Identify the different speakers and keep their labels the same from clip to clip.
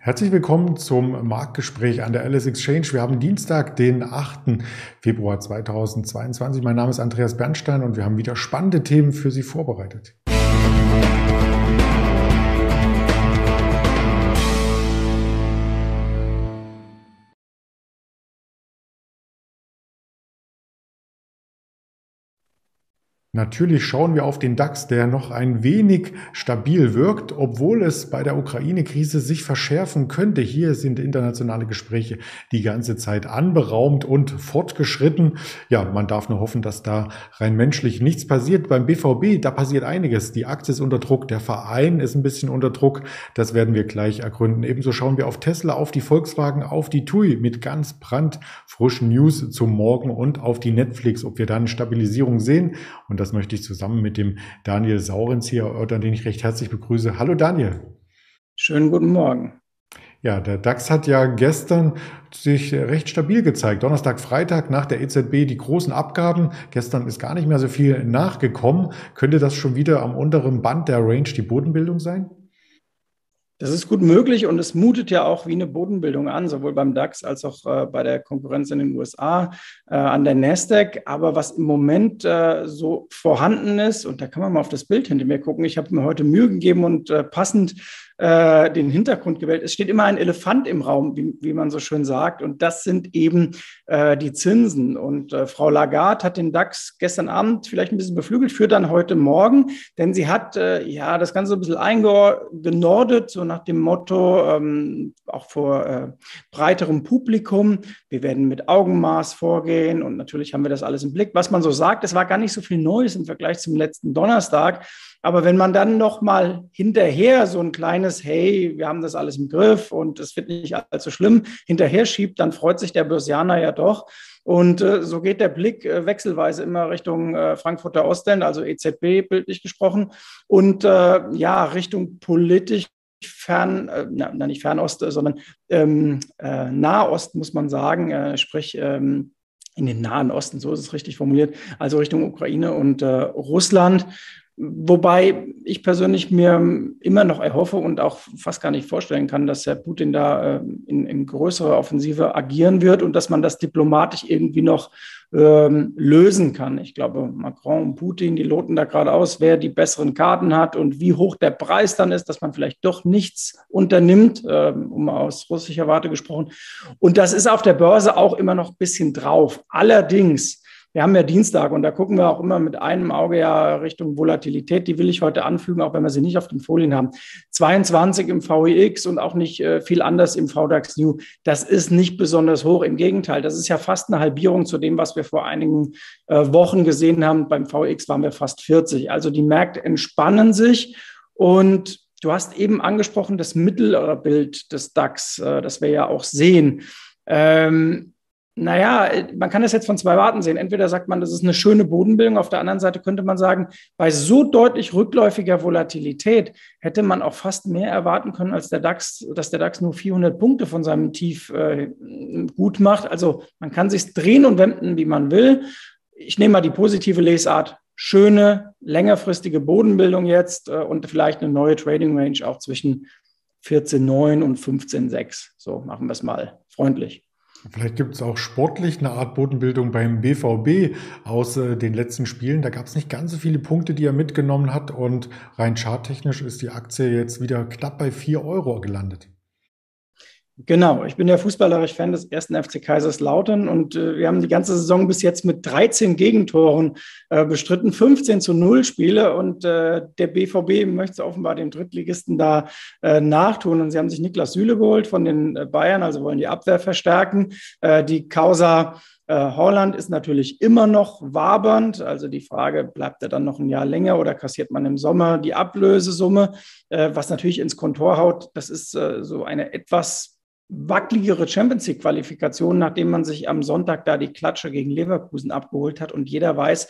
Speaker 1: Herzlich willkommen zum Marktgespräch an der Alice Exchange. Wir haben Dienstag, den 8. Februar 2022. Mein Name ist Andreas Bernstein und wir haben wieder spannende Themen für Sie vorbereitet. Natürlich schauen wir auf den DAX, der noch ein wenig stabil wirkt, obwohl es bei der Ukraine-Krise sich verschärfen könnte. Hier sind internationale Gespräche die ganze Zeit anberaumt und fortgeschritten. Ja, man darf nur hoffen, dass da rein menschlich nichts passiert. Beim BVB, da passiert einiges. Die Aktie ist unter Druck, der Verein ist ein bisschen unter Druck. Das werden wir gleich ergründen. Ebenso schauen wir auf Tesla, auf die Volkswagen, auf die TUI mit ganz brandfrischen News zum Morgen und auf die Netflix, ob wir da eine Stabilisierung sehen. Und das möchte ich zusammen mit dem Daniel Saurens hier erörtern, den ich recht herzlich begrüße. Hallo Daniel.
Speaker 2: Schönen guten Morgen.
Speaker 1: Ja, der DAX hat ja gestern sich recht stabil gezeigt. Donnerstag, Freitag nach der EZB die großen Abgaben. Gestern ist gar nicht mehr so viel nachgekommen. Könnte das schon wieder am unteren Band der Range die Bodenbildung sein?
Speaker 2: Das ist gut möglich und es mutet ja auch wie eine Bodenbildung an, sowohl beim DAX als auch äh, bei der Konkurrenz in den USA, äh, an der Nasdaq. Aber was im Moment äh, so vorhanden ist, und da kann man mal auf das Bild hinter mir gucken, ich habe mir heute Mühe gegeben und äh, passend äh, den Hintergrund gewählt. Es steht immer ein Elefant im Raum, wie, wie man so schön sagt. Und das sind eben äh, die Zinsen. Und äh, Frau Lagarde hat den DAX gestern Abend vielleicht ein bisschen beflügelt, für dann heute Morgen, denn sie hat äh, ja das Ganze ein bisschen eingenordet, so nach dem Motto, ähm, auch vor äh, breiterem Publikum, wir werden mit Augenmaß vorgehen und natürlich haben wir das alles im Blick. Was man so sagt, es war gar nicht so viel Neues im Vergleich zum letzten Donnerstag. Aber wenn man dann noch mal hinterher so ein kleines Hey, wir haben das alles im Griff und es wird nicht allzu schlimm hinterher schiebt, dann freut sich der Börsianer ja doch. Und äh, so geht der Blick äh, wechselweise immer Richtung äh, Frankfurter Osten, also EZB bildlich gesprochen, und äh, ja, Richtung politisch fern, äh, na, nicht Fernost, sondern ähm, äh, Nahost, muss man sagen, äh, sprich ähm, in den Nahen Osten, so ist es richtig formuliert, also Richtung Ukraine und äh, Russland. Wobei ich persönlich mir immer noch erhoffe und auch fast gar nicht vorstellen kann, dass Herr Putin da äh, in, in größere Offensive agieren wird und dass man das diplomatisch irgendwie noch ähm, lösen kann. Ich glaube, Macron und Putin, die loten da gerade aus, wer die besseren Karten hat und wie hoch der Preis dann ist, dass man vielleicht doch nichts unternimmt, ähm, um aus russischer Warte gesprochen. Und das ist auf der Börse auch immer noch ein bisschen drauf. Allerdings wir haben ja Dienstag und da gucken wir auch immer mit einem Auge ja Richtung Volatilität. Die will ich heute anfügen, auch wenn wir sie nicht auf den Folien haben. 22 im VEX und auch nicht äh, viel anders im VDAX New. Das ist nicht besonders hoch. Im Gegenteil, das ist ja fast eine Halbierung zu dem, was wir vor einigen äh, Wochen gesehen haben. Beim VEX waren wir fast 40. Also die Märkte entspannen sich und Du hast eben angesprochen, das mittlere Bild des DAX, äh, das wir ja auch sehen. Ähm, naja, man kann das jetzt von zwei Warten sehen. Entweder sagt man, das ist eine schöne Bodenbildung. Auf der anderen Seite könnte man sagen, bei so deutlich rückläufiger Volatilität hätte man auch fast mehr erwarten können, als der DAX, dass der DAX nur 400 Punkte von seinem Tief äh, gut macht. Also man kann sich drehen und wenden, wie man will. Ich nehme mal die positive Lesart. Schöne, längerfristige Bodenbildung jetzt äh, und vielleicht eine neue Trading Range auch zwischen 14,9 und 15,6. So machen wir es mal freundlich.
Speaker 1: Vielleicht gibt es auch sportlich eine Art Bodenbildung beim BVB aus äh, den letzten Spielen. Da gab es nicht ganz so viele Punkte, die er mitgenommen hat. Und rein charttechnisch ist die Aktie jetzt wieder knapp bei 4 Euro gelandet.
Speaker 2: Genau, ich bin ja fußballerisch Fan des ersten FC Kaiserslautern und äh, wir haben die ganze Saison bis jetzt mit 13 Gegentoren äh, bestritten, 15 zu 0 Spiele und äh, der BVB möchte offenbar dem Drittligisten da äh, nachtun und sie haben sich Niklas Süle geholt von den äh, Bayern, also wollen die Abwehr verstärken. Äh, die Causa Holland ist natürlich immer noch wabernd. Also die Frage, bleibt er dann noch ein Jahr länger oder kassiert man im Sommer die Ablösesumme? Was natürlich ins Kontor haut, das ist so eine etwas wackeligere Champions League Qualifikation, nachdem man sich am Sonntag da die Klatsche gegen Leverkusen abgeholt hat und jeder weiß,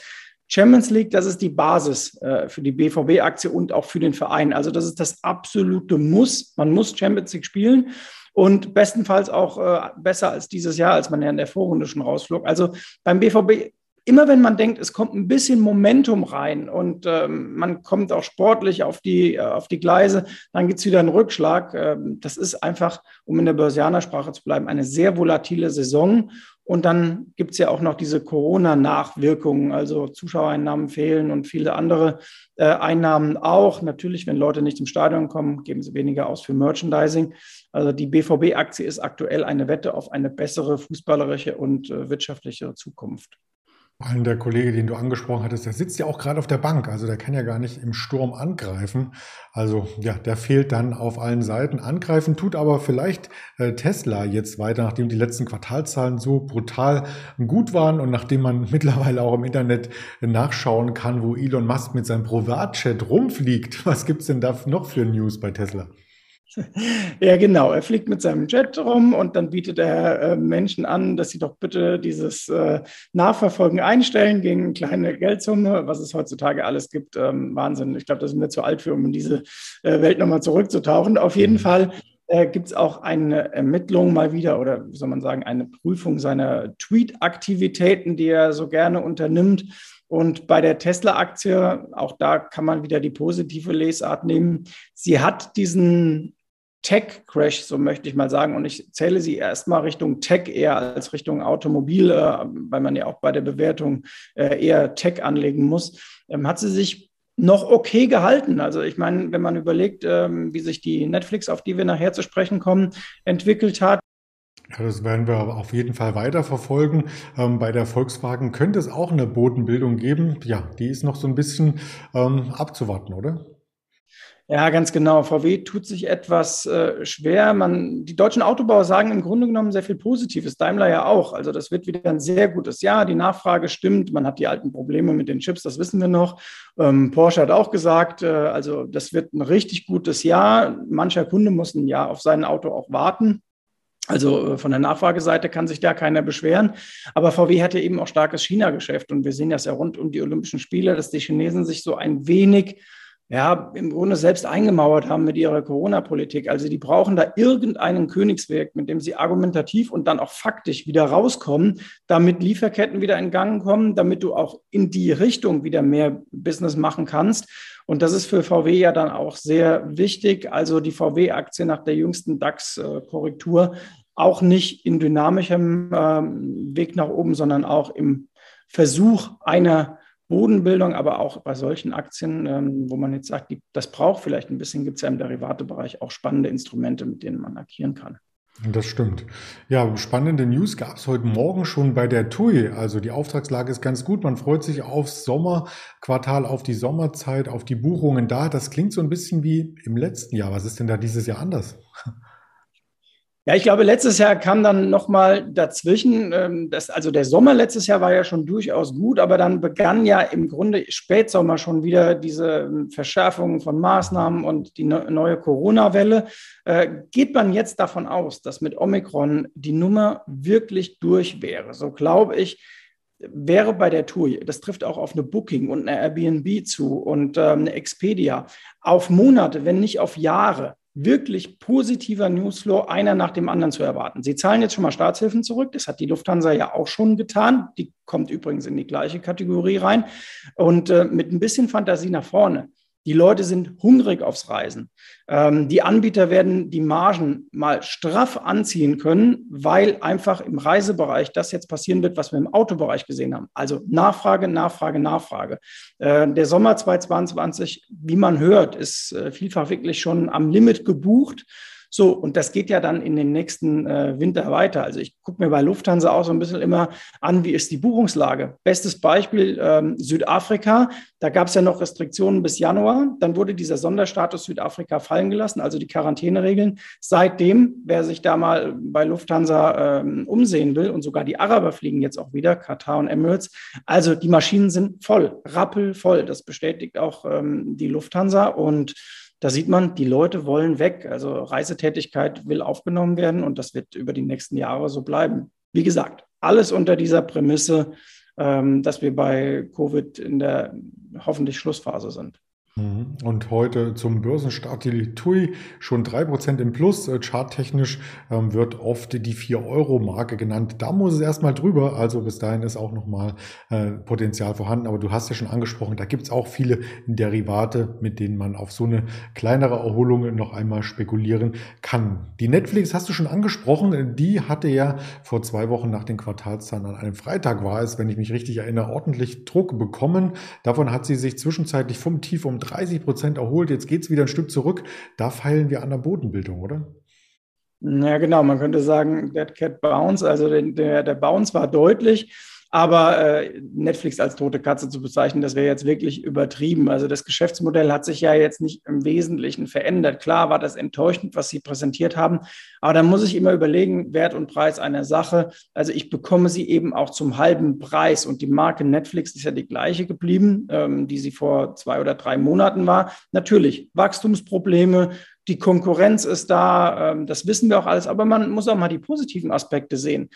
Speaker 2: Champions League, das ist die Basis äh, für die BVB-Aktie und auch für den Verein. Also das ist das absolute Muss. Man muss Champions League spielen und bestenfalls auch äh, besser als dieses Jahr, als man ja in der Vorrunde schon rausflog. Also beim BVB immer wenn man denkt, es kommt ein bisschen Momentum rein und ähm, man kommt auch sportlich auf die, äh, auf die Gleise, dann gibt es wieder einen Rückschlag. Ähm, das ist einfach, um in der Börsianersprache zu bleiben, eine sehr volatile Saison. Und dann gibt es ja auch noch diese Corona-Nachwirkungen, also Zuschauereinnahmen fehlen und viele andere äh, Einnahmen auch. Natürlich, wenn Leute nicht im Stadion kommen, geben sie weniger aus für Merchandising. Also die BVB-Aktie ist aktuell eine Wette auf eine bessere fußballerische und äh, wirtschaftliche Zukunft.
Speaker 1: Vor allem der Kollege, den du angesprochen hattest, der sitzt ja auch gerade auf der Bank, also der kann ja gar nicht im Sturm angreifen. Also ja, der fehlt dann auf allen Seiten. Angreifen tut aber vielleicht äh, Tesla jetzt weiter, nachdem die letzten Quartalzahlen so brutal gut waren und nachdem man mittlerweile auch im Internet nachschauen kann, wo Elon Musk mit seinem Privatchat rumfliegt. Was gibt's denn da noch für News bei Tesla?
Speaker 2: Ja, genau. Er fliegt mit seinem Jet rum und dann bietet er äh, Menschen an, dass sie doch bitte dieses äh, Nachverfolgen einstellen gegen eine kleine Geldsumme, was es heutzutage alles gibt. Ähm, Wahnsinn. Ich glaube, da sind wir zu alt für, um in diese äh, Welt nochmal zurückzutauchen. Auf jeden mhm. Fall äh, gibt es auch eine Ermittlung mal wieder oder wie soll man sagen, eine Prüfung seiner Tweet-Aktivitäten, die er so gerne unternimmt. Und bei der Tesla-Aktie, auch da kann man wieder die positive Lesart nehmen. Sie hat diesen Tech-Crash, so möchte ich mal sagen. Und ich zähle sie erstmal Richtung Tech eher als Richtung Automobil, äh, weil man ja auch bei der Bewertung äh, eher Tech anlegen muss. Ähm, hat sie sich noch okay gehalten. Also ich meine, wenn man überlegt, ähm, wie sich die Netflix, auf die wir nachher zu sprechen kommen, entwickelt hat,
Speaker 1: ja, das werden wir auf jeden Fall weiterverfolgen. Ähm, bei der Volkswagen könnte es auch eine Bodenbildung geben. Ja, die ist noch so ein bisschen ähm, abzuwarten, oder?
Speaker 2: Ja, ganz genau. VW tut sich etwas äh, schwer. Man, die deutschen Autobauer sagen im Grunde genommen sehr viel Positives. Daimler ja auch. Also das wird wieder ein sehr gutes Jahr. Die Nachfrage stimmt. Man hat die alten Probleme mit den Chips, das wissen wir noch. Ähm, Porsche hat auch gesagt, äh, also das wird ein richtig gutes Jahr. Mancher Kunde muss ein Jahr auf sein Auto auch warten. Also äh, von der Nachfrageseite kann sich da keiner beschweren. Aber VW hat ja eben auch starkes China-Geschäft. Und wir sehen das ja rund um die Olympischen Spiele, dass die Chinesen sich so ein wenig ja, im Grunde selbst eingemauert haben mit ihrer Corona-Politik. Also die brauchen da irgendeinen Königsweg, mit dem sie argumentativ und dann auch faktisch wieder rauskommen, damit Lieferketten wieder in Gang kommen, damit du auch in die Richtung wieder mehr Business machen kannst. Und das ist für VW ja dann auch sehr wichtig. Also die VW-Aktie nach der jüngsten DAX-Korrektur auch nicht in dynamischem ähm, Weg nach oben, sondern auch im Versuch einer Bodenbildung, aber auch bei solchen Aktien, ähm, wo man jetzt sagt, das braucht vielleicht ein bisschen, gibt es ja im Derivatebereich auch spannende Instrumente, mit denen man agieren kann.
Speaker 1: Das stimmt. Ja, spannende News gab es heute Morgen schon bei der TUI. Also die Auftragslage ist ganz gut. Man freut sich aufs Sommerquartal, auf die Sommerzeit, auf die Buchungen da. Das klingt so ein bisschen wie im letzten Jahr. Was ist denn da dieses Jahr anders?
Speaker 2: Ja, ich glaube, letztes Jahr kam dann nochmal dazwischen, ähm, das, also der Sommer letztes Jahr war ja schon durchaus gut, aber dann begann ja im Grunde Spätsommer schon wieder diese ähm, Verschärfung von Maßnahmen und die neue Corona-Welle. Äh, geht man jetzt davon aus, dass mit Omikron die Nummer wirklich durch wäre? So glaube ich, wäre bei der Tour, das trifft auch auf eine Booking und eine Airbnb zu und ähm, eine Expedia, auf Monate, wenn nicht auf Jahre wirklich positiver Newsflow einer nach dem anderen zu erwarten. Sie zahlen jetzt schon mal Staatshilfen zurück. Das hat die Lufthansa ja auch schon getan. Die kommt übrigens in die gleiche Kategorie rein. Und äh, mit ein bisschen Fantasie nach vorne die Leute sind hungrig aufs Reisen. Ähm, die Anbieter werden die Margen mal straff anziehen können, weil einfach im Reisebereich das jetzt passieren wird, was wir im Autobereich gesehen haben. Also Nachfrage, Nachfrage, Nachfrage. Äh, der Sommer 2022, wie man hört, ist äh, vielfach wirklich schon am Limit gebucht. So, und das geht ja dann in den nächsten äh, Winter weiter. Also ich gucke mir bei Lufthansa auch so ein bisschen immer an, wie ist die Buchungslage. Bestes Beispiel ähm, Südafrika. Da gab es ja noch Restriktionen bis Januar. Dann wurde dieser Sonderstatus Südafrika fallen gelassen, also die Quarantäneregeln. Seitdem, wer sich da mal bei Lufthansa ähm, umsehen will, und sogar die Araber fliegen jetzt auch wieder, Katar und Emirates. Also die Maschinen sind voll, rappelvoll. Das bestätigt auch ähm, die Lufthansa. Und da sieht man, die Leute wollen weg. Also Reisetätigkeit will aufgenommen werden und das wird über die nächsten Jahre so bleiben. Wie gesagt, alles unter dieser Prämisse, ähm, dass wir bei Covid in der hoffentlich Schlussphase sind.
Speaker 1: Mhm. Und heute zum Börsenstart die TUI schon drei Prozent im Plus. Äh, charttechnisch ähm, wird oft die 4-Euro-Marke genannt. Da muss es erstmal drüber. Also bis dahin ist auch nochmal äh, Potenzial vorhanden. Aber du hast ja schon angesprochen, da gibt es auch viele Derivate, mit denen man auf so eine kleinere Erholung noch einmal spekulieren kann. Die Netflix hast du schon angesprochen. Die hatte ja vor zwei Wochen nach den Quartalszahlen an einem Freitag war es, wenn ich mich richtig erinnere, ordentlich Druck bekommen. Davon hat sie sich zwischenzeitlich vom Tief um 30 Prozent erholt. Jetzt geht es wieder ein Stück zurück. Da feilen wir an der Bodenbildung, oder?
Speaker 2: Ja, genau. Man könnte sagen, Dead Cat Bounce. Also der, der Bounce war deutlich. Aber äh, Netflix als tote Katze zu bezeichnen, das wäre jetzt wirklich übertrieben. Also das Geschäftsmodell hat sich ja jetzt nicht im Wesentlichen verändert. Klar war das enttäuschend, was Sie präsentiert haben, aber da muss ich immer überlegen, Wert und Preis einer Sache. Also ich bekomme sie eben auch zum halben Preis und die Marke Netflix ist ja die gleiche geblieben, ähm, die sie vor zwei oder drei Monaten war. Natürlich Wachstumsprobleme, die Konkurrenz ist da, ähm, das wissen wir auch alles, aber man muss auch mal die positiven Aspekte sehen.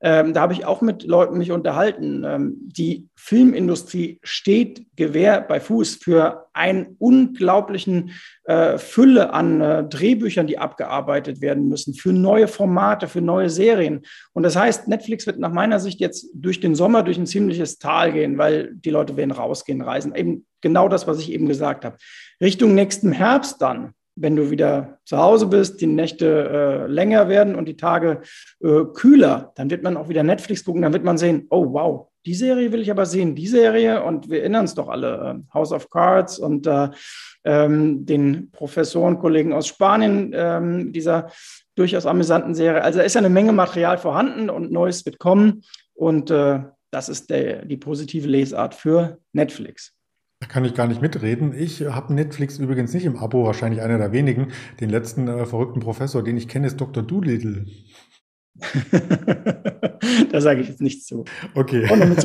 Speaker 2: Ähm, da habe ich auch mit Leuten mich unterhalten. Ähm, die Filmindustrie steht Gewehr bei Fuß für einen unglaublichen äh, Fülle an äh, Drehbüchern, die abgearbeitet werden müssen, für neue Formate, für neue Serien. Und das heißt, Netflix wird nach meiner Sicht jetzt durch den Sommer durch ein ziemliches Tal gehen, weil die Leute werden rausgehen, reisen. Eben genau das, was ich eben gesagt habe. Richtung nächsten Herbst dann wenn du wieder zu Hause bist, die Nächte äh, länger werden und die Tage äh, kühler, dann wird man auch wieder Netflix gucken, dann wird man sehen, oh wow, die Serie will ich aber sehen, die Serie und wir erinnern uns doch alle, äh, House of Cards und äh, ähm, den Professorenkollegen aus Spanien, ähm, dieser durchaus amüsanten Serie. Also da ist ja eine Menge Material vorhanden und Neues wird kommen und äh, das ist der, die positive Lesart für Netflix.
Speaker 1: Da kann ich gar nicht mitreden. Ich habe Netflix übrigens nicht im Abo, wahrscheinlich einer der wenigen. Den letzten äh, verrückten Professor, den ich kenne, ist Dr. Doolittle.
Speaker 2: da sage ich jetzt nichts zu.
Speaker 1: Okay.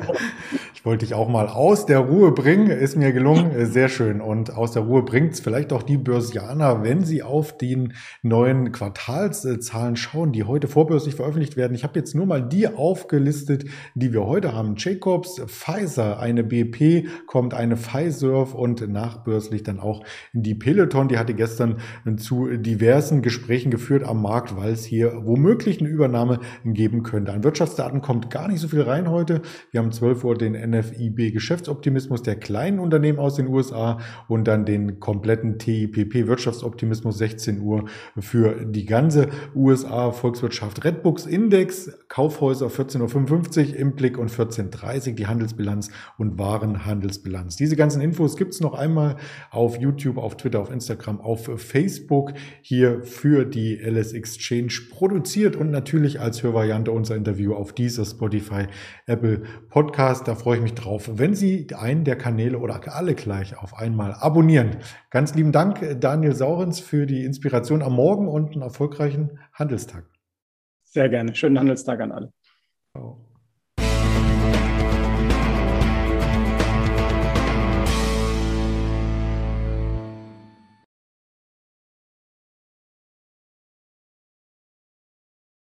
Speaker 1: Ich wollte dich auch mal aus der Ruhe bringen. Ist mir gelungen. Sehr schön. Und aus der Ruhe bringt es vielleicht auch die Börsianer, wenn sie auf den neuen Quartalszahlen schauen, die heute vorbörslich veröffentlicht werden. Ich habe jetzt nur mal die aufgelistet, die wir heute haben. Jacobs, Pfizer, eine BP, kommt eine Pfizer und nachbörslich dann auch die Peloton. Die hatte gestern zu diversen Gesprächen geführt am Markt, weil es hier womöglich eine Übernahme geben könnte. An Wirtschaftsdaten kommt gar nicht so viel rein heute. Wir haben 12 Uhr den NFIB Geschäftsoptimismus der kleinen Unternehmen aus den USA und dann den kompletten TIPP Wirtschaftsoptimismus 16 Uhr für die ganze USA Volkswirtschaft. Redbooks Index, Kaufhäuser 14.55 Uhr im Blick und 14.30 Uhr die Handelsbilanz und Warenhandelsbilanz. Diese ganzen Infos gibt's noch einmal auf YouTube, auf Twitter, auf Instagram, auf Facebook hier für die LS Exchange produziert und natürlich als Hörvariante unser Interview auf dieser Spotify, Apple Podcast. Da freue ich mich drauf, wenn Sie einen der Kanäle oder alle gleich auf einmal abonnieren. Ganz lieben Dank, Daniel Saurens, für die Inspiration am Morgen und einen erfolgreichen Handelstag.
Speaker 2: Sehr gerne. Schönen Handelstag an alle. Ciao.